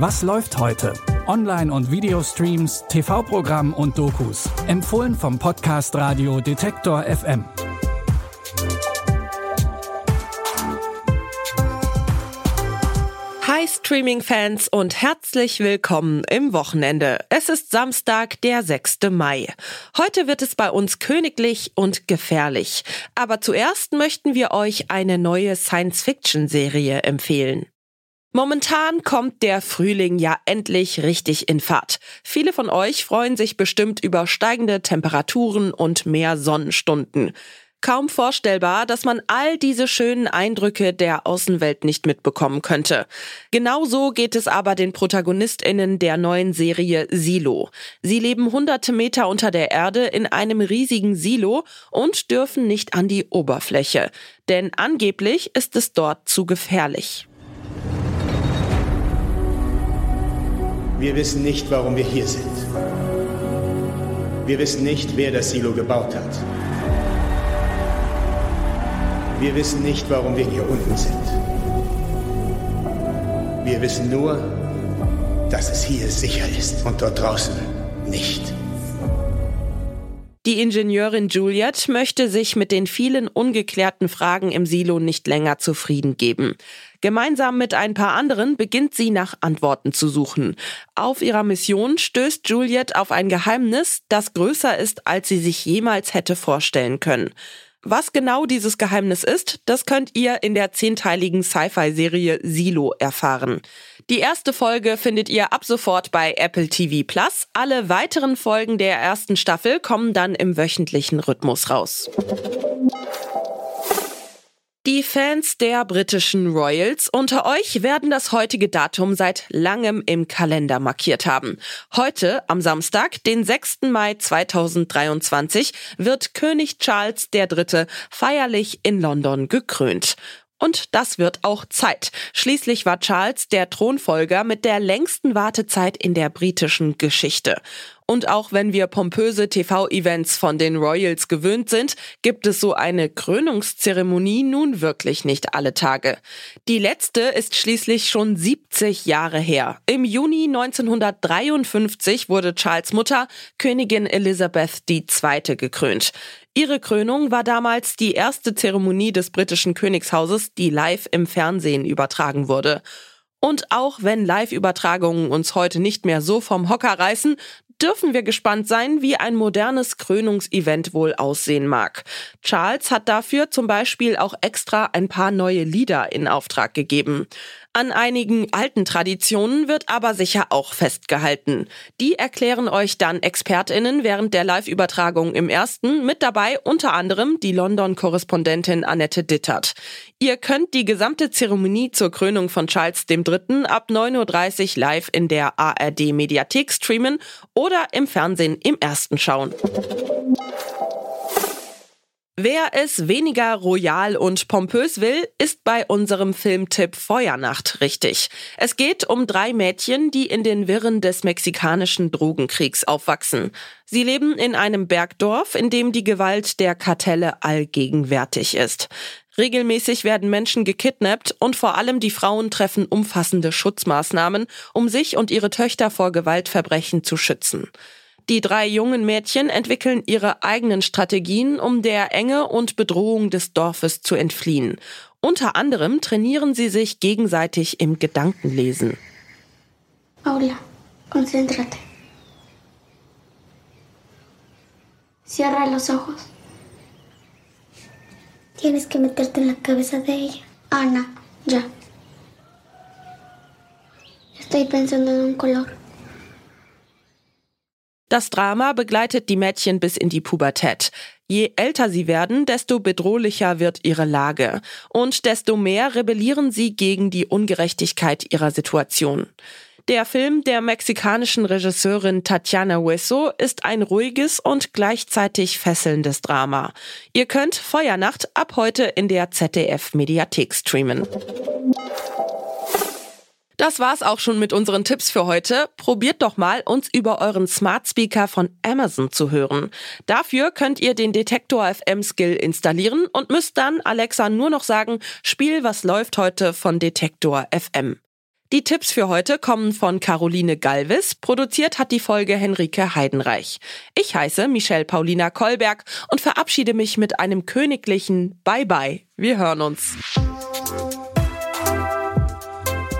Was läuft heute? Online- und Videostreams, TV-Programm und Dokus. Empfohlen vom Podcast Radio Detektor FM. Hi Streaming-Fans und herzlich willkommen im Wochenende. Es ist Samstag, der 6. Mai. Heute wird es bei uns königlich und gefährlich. Aber zuerst möchten wir euch eine neue Science-Fiction-Serie empfehlen. Momentan kommt der Frühling ja endlich richtig in Fahrt. Viele von euch freuen sich bestimmt über steigende Temperaturen und mehr Sonnenstunden. Kaum vorstellbar, dass man all diese schönen Eindrücke der Außenwelt nicht mitbekommen könnte. Genauso geht es aber den Protagonistinnen der neuen Serie Silo. Sie leben hunderte Meter unter der Erde in einem riesigen Silo und dürfen nicht an die Oberfläche. Denn angeblich ist es dort zu gefährlich. Wir wissen nicht, warum wir hier sind. Wir wissen nicht, wer das Silo gebaut hat. Wir wissen nicht, warum wir hier unten sind. Wir wissen nur, dass es hier sicher ist und dort draußen nicht. Die Ingenieurin Juliet möchte sich mit den vielen ungeklärten Fragen im Silo nicht länger zufrieden geben. Gemeinsam mit ein paar anderen beginnt sie nach Antworten zu suchen. Auf ihrer Mission stößt Juliet auf ein Geheimnis, das größer ist, als sie sich jemals hätte vorstellen können. Was genau dieses Geheimnis ist, das könnt ihr in der zehnteiligen Sci-Fi-Serie Silo erfahren. Die erste Folge findet ihr ab sofort bei Apple TV Plus. Alle weiteren Folgen der ersten Staffel kommen dann im wöchentlichen Rhythmus raus. Die Fans der britischen Royals unter euch werden das heutige Datum seit langem im Kalender markiert haben. Heute, am Samstag, den 6. Mai 2023, wird König Charles III. feierlich in London gekrönt. Und das wird auch Zeit. Schließlich war Charles der Thronfolger mit der längsten Wartezeit in der britischen Geschichte. Und auch wenn wir pompöse TV-Events von den Royals gewöhnt sind, gibt es so eine Krönungszeremonie nun wirklich nicht alle Tage. Die letzte ist schließlich schon 70 Jahre her. Im Juni 1953 wurde Charles Mutter Königin Elizabeth II. gekrönt. Ihre Krönung war damals die erste Zeremonie des britischen Königshauses, die live im Fernsehen übertragen wurde. Und auch wenn Live-Übertragungen uns heute nicht mehr so vom Hocker reißen, dürfen wir gespannt sein, wie ein modernes Krönungsevent wohl aussehen mag. Charles hat dafür zum Beispiel auch extra ein paar neue Lieder in Auftrag gegeben. An einigen alten Traditionen wird aber sicher auch festgehalten. Die erklären euch dann ExpertInnen während der Live-Übertragung im ersten, mit dabei unter anderem die London-Korrespondentin Annette Dittert. Ihr könnt die gesamte Zeremonie zur Krönung von Charles III. ab 9.30 Uhr live in der ARD-Mediathek streamen oder im Fernsehen im ersten schauen. Wer es weniger royal und pompös will, ist bei unserem Filmtipp Feuernacht richtig. Es geht um drei Mädchen, die in den Wirren des mexikanischen Drogenkriegs aufwachsen. Sie leben in einem Bergdorf, in dem die Gewalt der Kartelle allgegenwärtig ist. Regelmäßig werden Menschen gekidnappt und vor allem die Frauen treffen umfassende Schutzmaßnahmen, um sich und ihre Töchter vor Gewaltverbrechen zu schützen. Die drei jungen Mädchen entwickeln ihre eigenen Strategien, um der Enge und Bedrohung des Dorfes zu entfliehen. Unter anderem trainieren sie sich gegenseitig im Gedankenlesen. Paula, concéntrate. Cierra los ojos. Tienes que meterte en la cabeza de ella. Ana, ya. Estoy pensando en un color. Das Drama begleitet die Mädchen bis in die Pubertät. Je älter sie werden, desto bedrohlicher wird ihre Lage und desto mehr rebellieren sie gegen die Ungerechtigkeit ihrer Situation. Der Film der mexikanischen Regisseurin Tatiana Hueso ist ein ruhiges und gleichzeitig fesselndes Drama. Ihr könnt Feuernacht ab heute in der ZDF Mediathek streamen. Das war's auch schon mit unseren Tipps für heute. Probiert doch mal, uns über euren Smart Speaker von Amazon zu hören. Dafür könnt ihr den Detektor FM Skill installieren und müsst dann Alexa nur noch sagen, Spiel, was läuft heute von Detektor FM. Die Tipps für heute kommen von Caroline Galvis. Produziert hat die Folge Henrike Heidenreich. Ich heiße Michelle Paulina Kolberg und verabschiede mich mit einem königlichen Bye-bye. Wir hören uns.